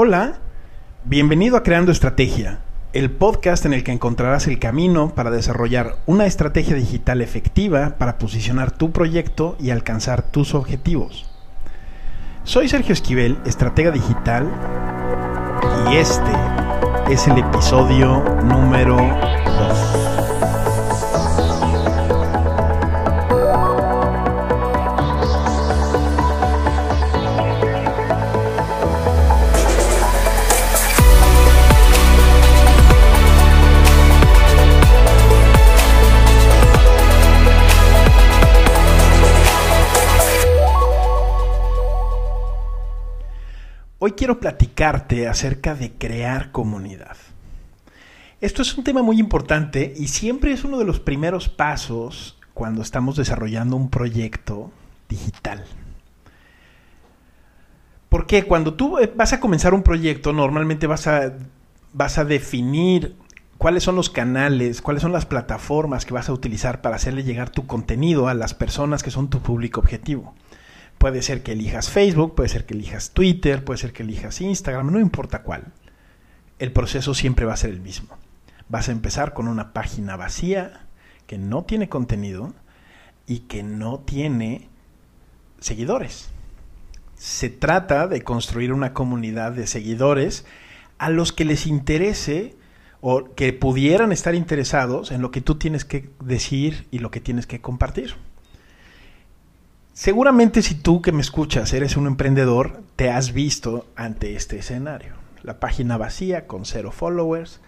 Hola, bienvenido a Creando Estrategia, el podcast en el que encontrarás el camino para desarrollar una estrategia digital efectiva para posicionar tu proyecto y alcanzar tus objetivos. Soy Sergio Esquivel, estratega digital, y este es el episodio número Hoy quiero platicarte acerca de crear comunidad. Esto es un tema muy importante y siempre es uno de los primeros pasos cuando estamos desarrollando un proyecto digital. Porque cuando tú vas a comenzar un proyecto, normalmente vas a, vas a definir cuáles son los canales, cuáles son las plataformas que vas a utilizar para hacerle llegar tu contenido a las personas que son tu público objetivo. Puede ser que elijas Facebook, puede ser que elijas Twitter, puede ser que elijas Instagram, no importa cuál. El proceso siempre va a ser el mismo. Vas a empezar con una página vacía que no tiene contenido y que no tiene seguidores. Se trata de construir una comunidad de seguidores a los que les interese o que pudieran estar interesados en lo que tú tienes que decir y lo que tienes que compartir. Seguramente si tú que me escuchas eres un emprendedor, te has visto ante este escenario. La página vacía con cero followers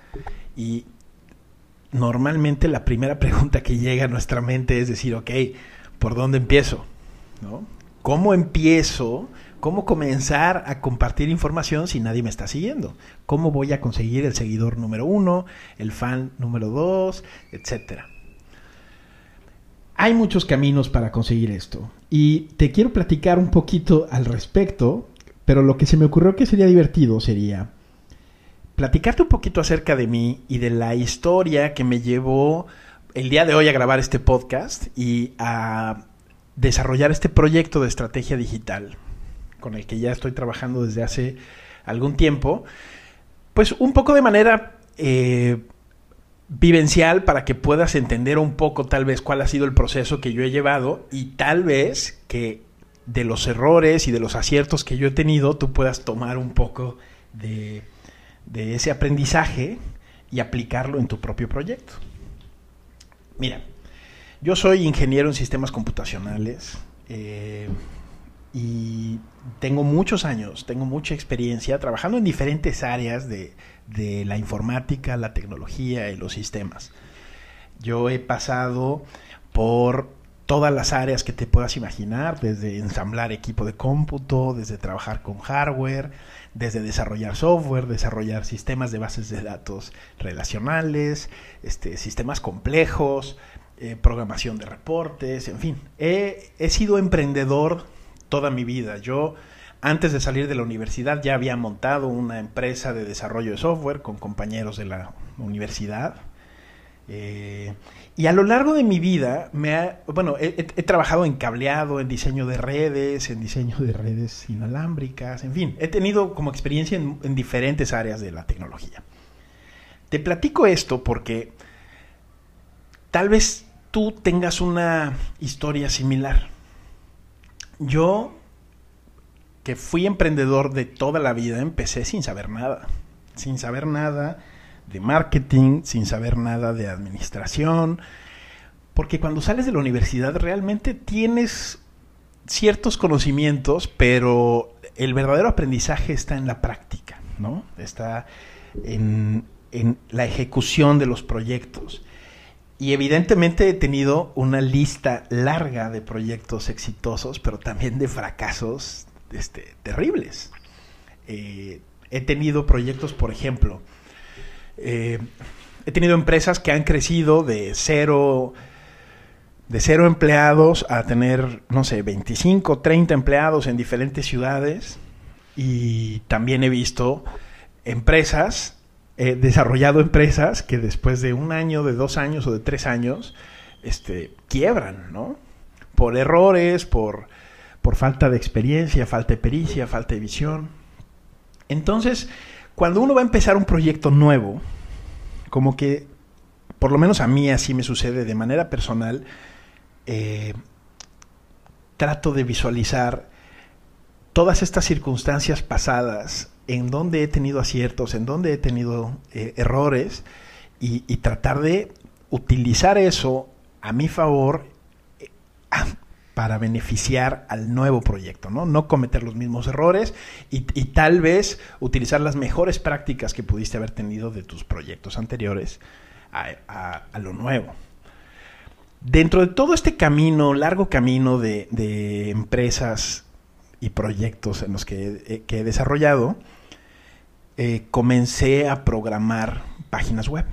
y normalmente la primera pregunta que llega a nuestra mente es decir, ok, ¿por dónde empiezo? ¿No? ¿Cómo empiezo? ¿Cómo comenzar a compartir información si nadie me está siguiendo? ¿Cómo voy a conseguir el seguidor número uno, el fan número dos, etcétera? Hay muchos caminos para conseguir esto. Y te quiero platicar un poquito al respecto, pero lo que se me ocurrió que sería divertido sería platicarte un poquito acerca de mí y de la historia que me llevó el día de hoy a grabar este podcast y a desarrollar este proyecto de estrategia digital con el que ya estoy trabajando desde hace algún tiempo, pues un poco de manera eh, vivencial para que puedas entender un poco tal vez cuál ha sido el proceso que yo he llevado y tal vez que de los errores y de los aciertos que yo he tenido tú puedas tomar un poco de, ese aprendizaje y aplicarlo en tu propio proyecto. Mira, yo soy ingeniero en sistemas computacionales eh, y tengo muchos años, tengo mucha experiencia trabajando en diferentes áreas de, de la informática, la tecnología y los sistemas. Yo he pasado por todas las áreas que te puedas imaginar, desde ensamblar equipo de cómputo, desde trabajar con hardware, desde desarrollar software, desarrollar sistemas de bases de datos relacionales, este, sistemas complejos, eh, programación de reportes, en fin. He, he sido emprendedor toda mi vida. Yo antes de salir de la universidad ya había montado una empresa de desarrollo de software con compañeros de la universidad. Eh, y a lo largo de mi vida, me bueno, he, trabajado en cableado, en diseño de redes, en diseño de redes inalámbricas, en fin, he tenido como experiencia en, en diferentes áreas de la tecnología. Te platico esto porque tal vez tú tengas una historia similar. Yo que fui emprendedor de toda la vida, empecé sin saber nada, sin saber nada de marketing, sin saber nada de administración, porque cuando sales de la universidad realmente tienes ciertos conocimientos, pero el verdadero aprendizaje está en la práctica, ¿no? Está en, la ejecución de los proyectos. Y evidentemente he tenido una lista larga de proyectos exitosos, pero también de fracasos este, terribles. Eh, he tenido proyectos, por ejemplo, eh, he tenido empresas que han crecido de cero, de cero empleados a tener, no sé, 25, 30 empleados en diferentes ciudades. Y también he visto empresas, he desarrollado empresas que después de un año, de dos años o de tres años, este, quiebran, ¿no? Por errores, por por falta de experiencia, falta de pericia, falta de visión. Entonces, cuando uno va a empezar un proyecto nuevo, como que, por lo menos a mí así me sucede de manera personal, eh, trato de visualizar todas estas circunstancias pasadas, en donde he tenido aciertos, en donde he tenido eh, errores, y, tratar de utilizar eso a mi favor eh, para beneficiar al nuevo proyecto, ¿no? No cometer los mismos errores y, tal vez utilizar las mejores prácticas que pudiste haber tenido de tus proyectos anteriores a, lo nuevo. Dentro de todo este camino, largo camino de, empresas y proyectos en los que, he desarrollado, eh, comencé a programar páginas web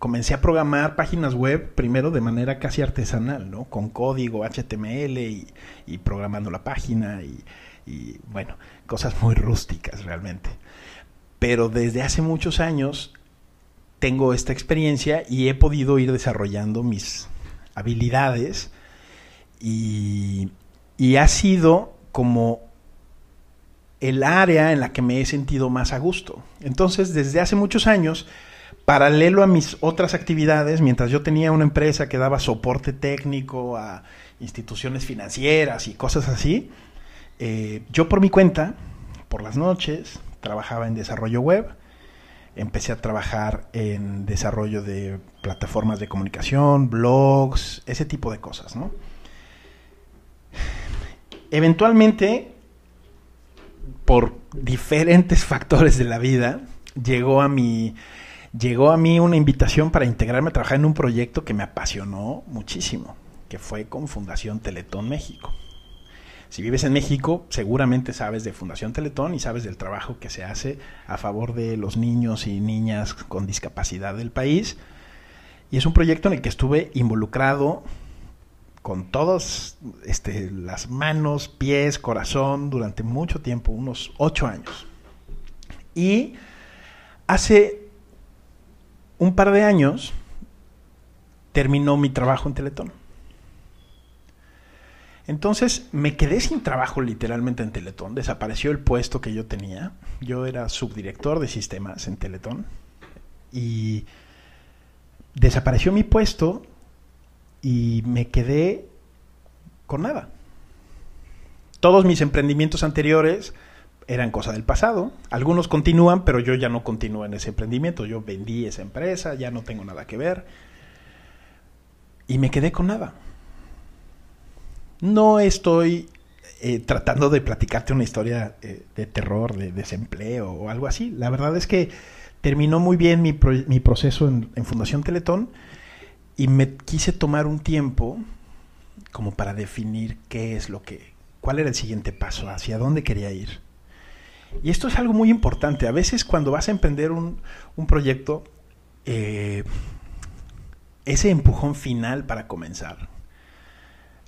comencé a programar páginas web primero de manera casi artesanal, ¿no? Con código HTML y, programando la página y, bueno, cosas muy rústicas realmente. Pero desde hace muchos años tengo esta experiencia y he podido ir desarrollando mis habilidades y ha sido como el área en la que me he sentido más a gusto. Entonces, desde hace muchos años, paralelo a mis otras actividades, mientras yo tenía una empresa que daba soporte técnico a instituciones financieras y cosas así, eh, yo por mi cuenta, por las noches, trabajaba en desarrollo web, empecé a trabajar en desarrollo de plataformas de comunicación, blogs, ese tipo de cosas, ¿no? Eventualmente, por diferentes factores de la vida, llegó a mi llegó a mí una invitación para integrarme a trabajar en un proyecto que me apasionó muchísimo, que fue con Fundación Teletón México. Si vives en México, seguramente sabes de Fundación Teletón y sabes del trabajo que se hace a favor de los niños y niñas con discapacidad del país. Y es un proyecto en el que estuve involucrado con todas este, las manos, pies, corazón durante mucho tiempo, unos ocho años. Y hace un par de años terminó mi trabajo en Teletón. Entonces me quedé sin trabajo literalmente en Teletón. Desapareció el puesto que yo tenía. Yo era subdirector de sistemas en Teletón. Y desapareció mi puesto y me quedé con nada. Todos mis emprendimientos anteriores eran cosa del pasado. Algunos continúan, pero yo ya no continúo en ese emprendimiento. Yo vendí esa empresa, ya no tengo nada que ver. Y me quedé con nada. No estoy eh, tratando de platicarte una historia eh, de terror, de desempleo o algo así. La verdad es que terminó muy bien mi, proceso en, en Fundación Teletón y me quise tomar un tiempo como para definir qué es lo que, cuál era el siguiente paso, hacia dónde quería ir. Y esto es algo muy importante. A veces cuando vas a emprender un, proyecto, eh, ese empujón final para comenzar,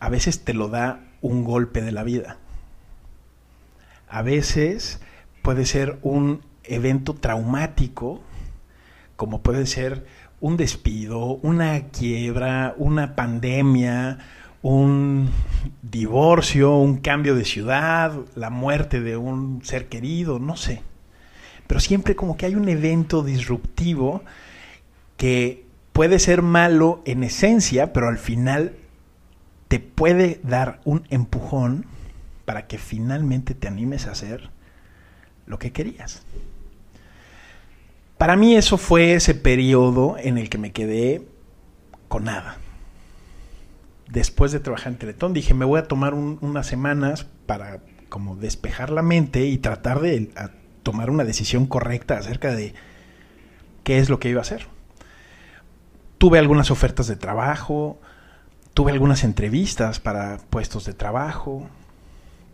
a veces te lo da un golpe de la vida. A veces puede ser un evento traumático, como puede ser un despido, una quiebra, una pandemia, un divorcio, un cambio de ciudad, la muerte de un ser querido, no sé. Pero siempre como que hay un evento disruptivo que puede ser malo en esencia, pero al final te puede dar un empujón para que finalmente te animes a hacer lo que querías. Para mí eso fue ese periodo en el que me quedé con nada después de trabajar en Teletón, dije, me voy a tomar unas semanas para como despejar la mente y tratar de tomar una decisión correcta acerca de qué es lo que iba a hacer. Tuve algunas ofertas de trabajo, tuve algunas entrevistas para puestos de trabajo,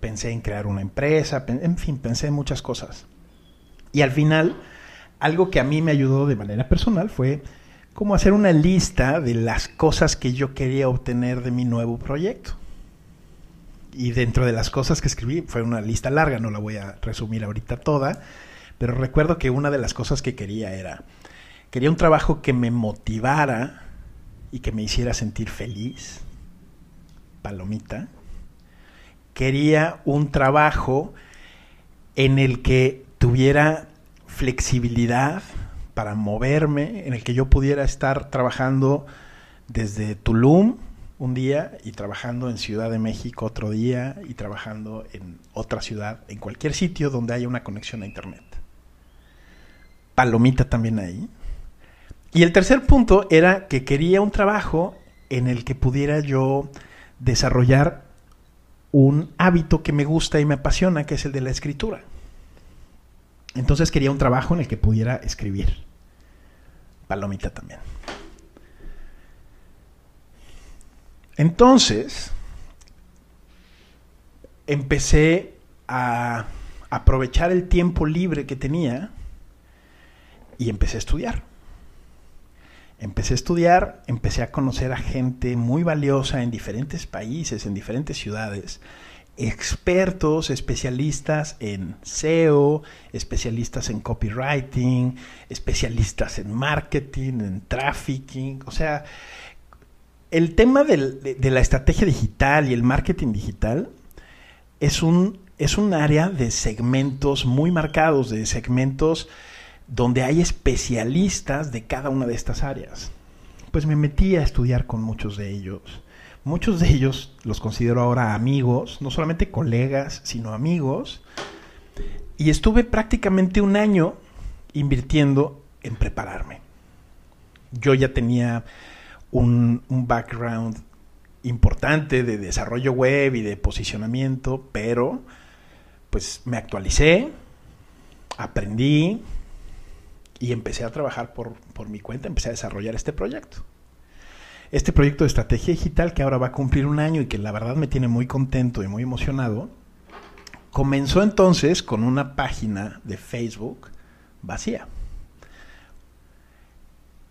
pensé en crear una empresa, en fin, pensé en muchas cosas. Y al final, algo que a mí me ayudó de manera personal fue como hacer una lista de las cosas que yo quería obtener de mi nuevo proyecto. Y dentro de las cosas que escribí, fue una lista larga, no la voy a resumir ahorita toda, pero recuerdo que una de las cosas que quería era, quería un trabajo que me motivara y que me hiciera sentir feliz, palomita. Quería un trabajo en el que tuviera flexibilidad para moverme, en el que yo pudiera estar trabajando desde Tulum un día y trabajando en Ciudad de México otro día y trabajando en otra ciudad, en cualquier sitio donde haya una conexión a Internet. Palomita también ahí. Y el tercer punto era que quería un trabajo en el que pudiera yo desarrollar un hábito que me gusta y me apasiona, que es el de la escritura. Entonces quería un trabajo en el que pudiera escribir. Palomita también. Entonces, empecé a aprovechar el tiempo libre que tenía y empecé a estudiar. Empecé a estudiar, empecé a conocer a gente muy valiosa en diferentes países, en diferentes ciudades, expertos, especialistas en SEO, especialistas en copywriting, especialistas en marketing, en trafficking, o sea, el tema de, la estrategia digital y el marketing digital es un, es un área de segmentos muy marcados, de segmentos donde hay especialistas de cada una de estas áreas. Pues me metí a estudiar con muchos de ellos. Muchos de ellos los considero ahora amigos, no solamente colegas, sino amigos. Y estuve prácticamente un año invirtiendo en prepararme. Yo ya tenía un, background importante de desarrollo web y de posicionamiento, pero pues me actualicé, aprendí y empecé a trabajar por, por, mi cuenta, empecé a desarrollar este proyecto. Este proyecto de estrategia digital que ahora va a cumplir un año y que la verdad me tiene muy contento y muy emocionado, comenzó entonces con una página de Facebook vacía.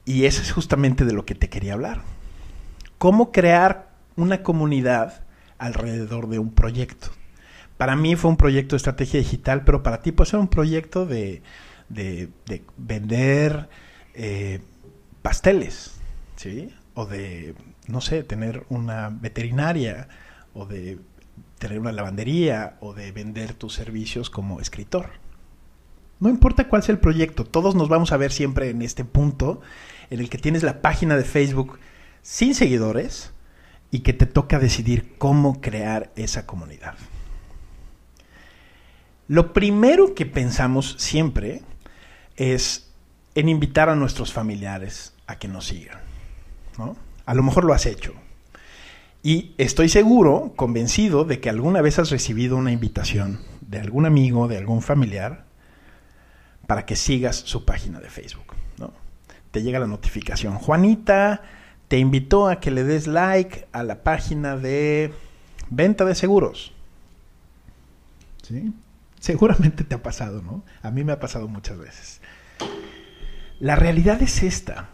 Y eso es justamente de lo que te quería hablar. ¿Cómo crear una comunidad alrededor de un proyecto? Para mí fue un proyecto de estrategia digital, pero para ti puede ser un proyecto de, vender eh, pasteles, ¿sí? O de, no sé, tener una veterinaria, o de tener una lavandería, o de vender tus servicios como escritor. No importa cuál sea el proyecto, todos nos vamos a ver siempre en este punto en el que tienes la página de Facebook sin seguidores y que te toca decidir cómo crear esa comunidad. Lo primero que pensamos siempre es en invitar a nuestros familiares a que nos sigan. A lo mejor lo has hecho. Y estoy seguro, convencido, de que alguna vez has recibido una invitación de algún amigo, de algún familiar, para que sigas su página de Facebook te llega la notificación. Juanita te invitó a que le des like a la página de venta de seguros. ¿Sí? Seguramente te ha pasado, ¿no? A mí me ha pasado muchas veces. La realidad es esta.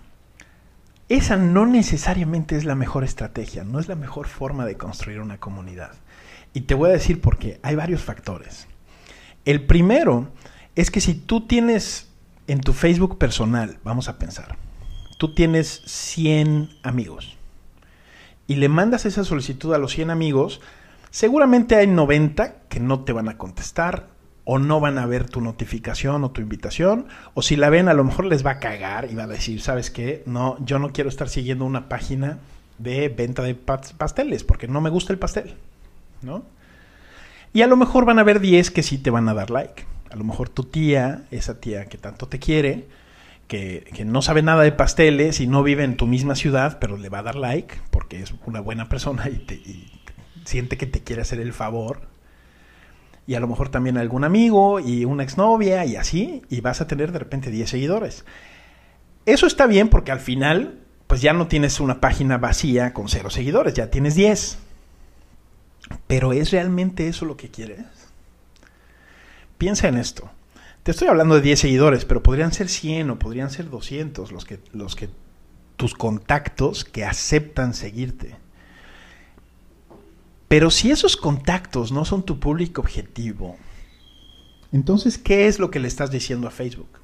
Esa no necesariamente es la mejor estrategia, no es la mejor forma de construir una comunidad. Y te voy a decir por qué. Hay varios factores. El primero es que si tú tienes en tu Facebook personal, vamos a pensar, tú tienes 100 amigos y le mandas esa solicitud a los 100 amigos, seguramente hay 90 que no te van a contestar o no van a ver tu notificación o tu invitación, o si la ven a lo mejor les va a cagar y va a decir, ¿sabes qué? No, yo no quiero estar siguiendo una página de venta de pasteles porque no me gusta el pastel, ¿no? Y a lo mejor van a haber 10 que sí te van a dar like a lo mejor tu tía, esa tía que tanto te quiere, que, no sabe nada de pasteles y no vive en tu misma ciudad, pero le va a dar like porque es una buena persona y, te, siente que te quiere hacer el favor. Y a lo mejor también algún amigo y una exnovia y así, y vas a tener de repente 10 seguidores. Eso está bien porque al final, pues ya no tienes una página vacía con cero seguidores, ya tienes 10. Pero ¿es realmente eso lo que quieres? piensa en esto. Te estoy hablando de 10 seguidores, pero podrían ser 100 o podrían ser 200 los que, los que tus contactos que aceptan seguirte. Pero si esos contactos no son tu público objetivo, entonces, ¿qué es lo que le estás diciendo a Facebook?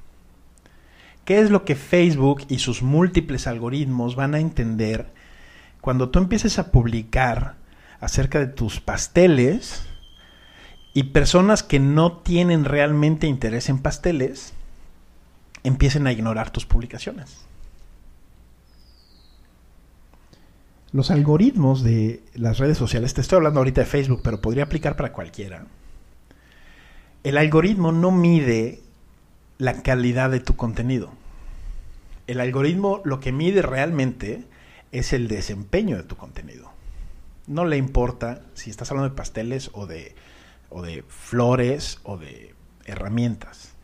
¿Qué es lo que Facebook y sus múltiples algoritmos van a entender cuando tú empieces a publicar acerca de tus pasteles y personas que no tienen realmente interés en pasteles empiecen a ignorar tus publicaciones. Los algoritmos de las redes sociales, te estoy hablando ahorita de Facebook, pero podría aplicar para cualquiera. El algoritmo no mide la calidad de tu contenido. El algoritmo lo que mide realmente es el desempeño de tu contenido. No le importa si estás hablando de pasteles o de, o de flores o de herramientas.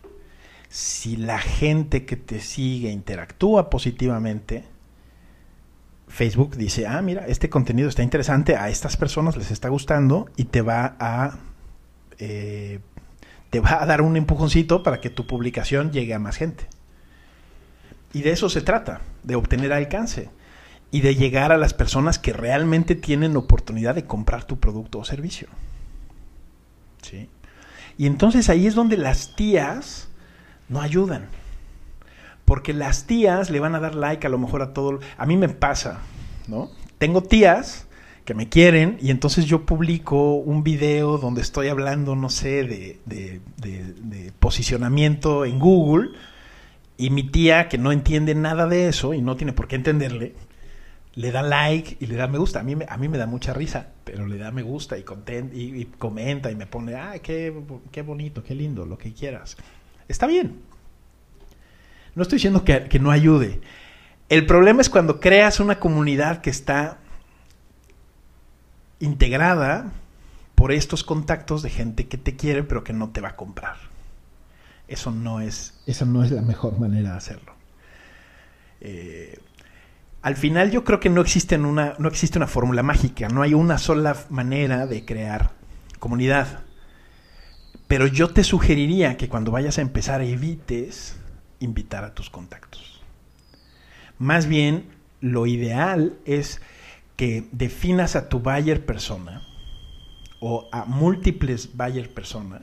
Si la gente que te sigue interactúa positivamente, Facebook dice, ah, mira, este contenido está interesante, a estas personas les está gustando y te va a... Eh, te va a dar un empujoncito para que tu publicación llegue a más gente. Y de eso se trata, de obtener alcance y de llegar a las personas que realmente tienen oportunidad de comprar tu producto o servicio. ¿Sí? Y entonces ahí es donde las tías no ayudan. Porque las tías le van a dar like a lo mejor a todo. A mí me pasa, ¿no? Tengo tías que me quieren y entonces yo publico un video donde estoy hablando, no sé, de, de, posicionamiento en Google y mi tía que no entiende nada de eso y no tiene por qué entenderle, le da like y le da me gusta. A mí, a mí me da mucha risa, pero le da me gusta y, y, y comenta y me pone, ah, qué, qué bonito, qué lindo, lo que quieras. Está bien. No estoy diciendo que, no ayude. El problema es cuando creas una comunidad que está integrada por estos contactos de gente que te quiere pero que no te va a comprar. Eso no es, eso no es la mejor manera de hacerlo. Eh, al final yo creo que no existe, una, no existe una fórmula mágica, no hay una sola manera de crear comunidad. Pero yo te sugeriría que cuando vayas a empezar evites invitar a tus contactos. Más bien, lo ideal es que definas a tu buyer persona o a múltiples buyer persona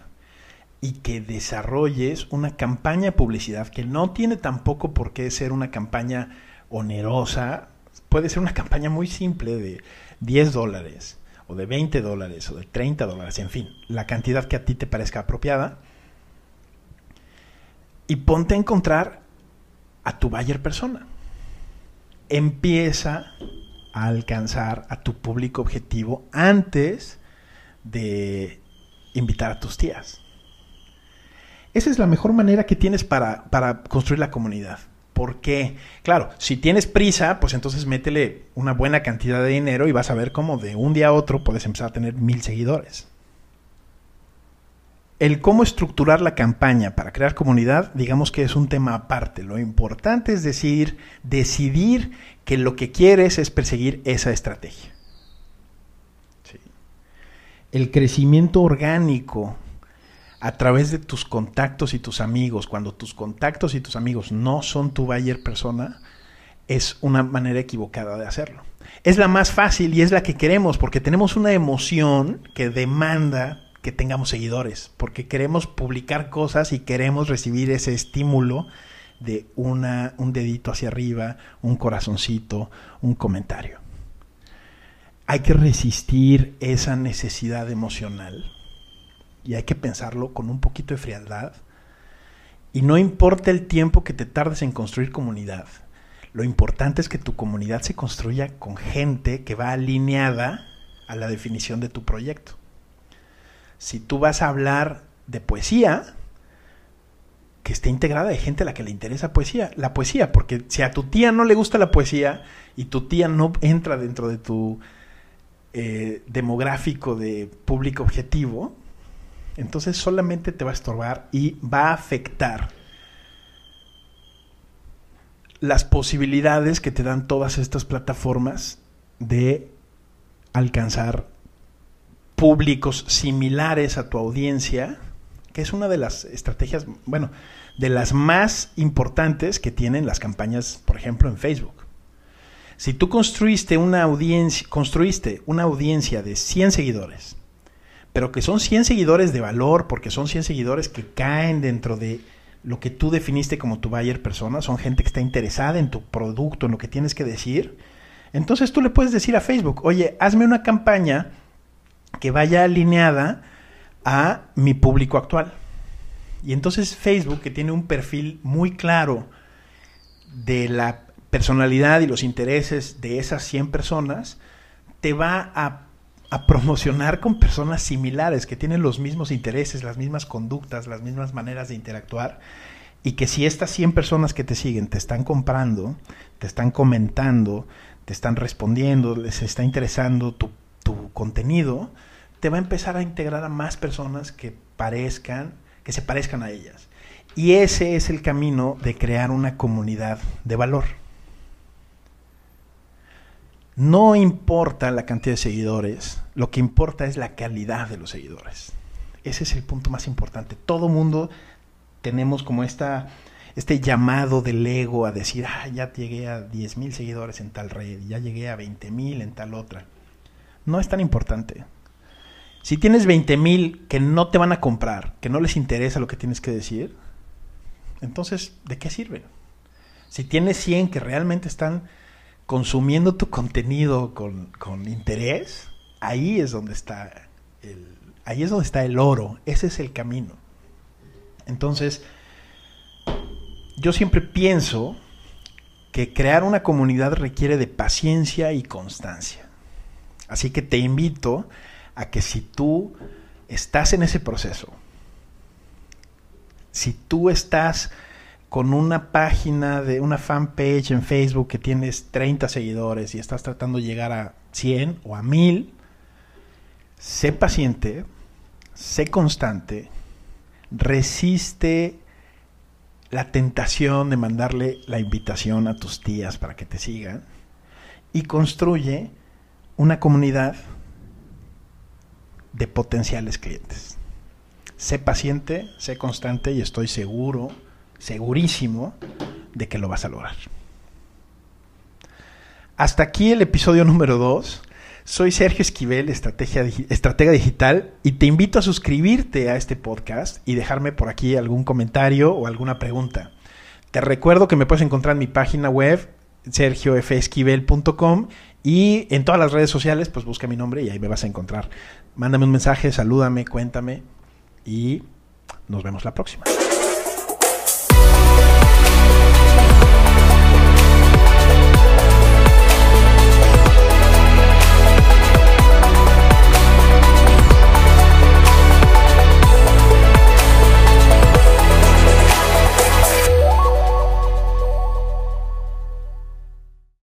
y que desarrolles una campaña de publicidad que no tiene tampoco por qué ser una campaña onerosa, puede ser una campaña muy simple de 10 dólares o de 20 dólares o de 30 dólares, en fin, la cantidad que a ti te parezca apropiada y ponte a encontrar a tu buyer persona. Empieza a alcanzar a tu público objetivo antes de invitar a tus tías. Esa es la mejor manera que tienes para, para construir la comunidad. ¿Por qué? Claro, si tienes prisa, pues entonces métele una buena cantidad de dinero y vas a ver cómo de un día a otro puedes empezar a tener mil seguidores el cómo estructurar la campaña para crear comunidad, digamos que es un tema aparte. Lo importante es decir, decidir que lo que quieres es perseguir esa estrategia. El crecimiento orgánico a través de tus contactos y tus amigos, cuando tus contactos y tus amigos no son tu buyer persona, es una manera equivocada de hacerlo. Es la más fácil y es la que queremos porque tenemos una emoción que demanda que tengamos seguidores, porque queremos publicar cosas y queremos recibir ese estímulo de una, un dedito hacia arriba, un corazoncito, un comentario. Hay que resistir esa necesidad emocional y hay que pensarlo con un poquito de frialdad. Y no importa el tiempo que te tardes en construir comunidad, lo importante es que tu comunidad se construya con gente que va alineada a la definición de tu proyecto si tú vas a hablar de poesía, que esté integrada de gente a la que le interesa poesía, la poesía, porque si a tu tía no le gusta la poesía y tu tía no entra dentro de tu eh, demográfico de público objetivo, entonces solamente te va a estorbar y va a afectar las posibilidades que te dan todas estas plataformas de alcanzar públicos similares a tu audiencia, que es una de las estrategias, bueno, de las más importantes que tienen las campañas, por ejemplo, en Facebook. Si tú construiste una audiencia, construiste una audiencia de 100 seguidores, pero que son 100 seguidores de valor, porque son 100 seguidores que caen dentro de lo que tú definiste como tu buyer persona, son gente que está interesada en tu producto, en lo que tienes que decir, entonces tú le puedes decir a Facebook, oye, hazme una campaña que vaya alineada a mi público actual. Y entonces Facebook, que tiene un perfil muy claro de la personalidad y los intereses de esas 100 personas, te va a, promocionar con personas similares, que tienen los mismos intereses, las mismas conductas, las mismas maneras de interactuar. Y que si estas 100 personas que te siguen te están comprando, te están comentando, te están respondiendo, les está interesando tu, tu contenido, te va a empezar a integrar a más personas que parezcan, que se parezcan a ellas. Y ese es el camino de crear una comunidad de valor. No importa la cantidad de seguidores, lo que importa es la calidad de los seguidores. Ese es el punto más importante. Todo mundo tenemos como esta, este llamado del ego a decir, ah, ya llegué a 10 mil seguidores en tal red, ya llegué a 20 mil en tal otra. No es tan importante. Si tienes 20 mil que no te van a comprar, que no les interesa lo que tienes que decir, entonces, ¿de qué sirve? Si tienes 100 que realmente están consumiendo tu contenido con, interés, ahí es donde está el, ahí es donde está el oro, ese es el camino. Entonces, yo siempre pienso que crear una comunidad requiere de paciencia y constancia. Así que te invito a que si tú estás en ese proceso, si tú estás con una página de una fanpage en Facebook que tienes 30 seguidores y estás tratando de llegar a 100 o a 1000, sé paciente, sé constante, resiste la tentación de mandarle la invitación a tus tías para que te sigan y construye una comunidad de potenciales clientes. Sé paciente, sé constante y estoy seguro segurísimo de que lo vas a lograr. Hasta aquí el episodio número 2. Soy Sergio Esquivel, estratega digital, y te invito a suscribirte a este podcast y dejarme por aquí algún comentario o alguna pregunta. Te recuerdo que me puedes encontrar en mi página web, sergiofesquivel.com, y en todas las redes sociales, pues busca mi nombre y ahí me vas a encontrar. Mándame un mensaje, salúdame, cuéntame, y nos vemos la próxima.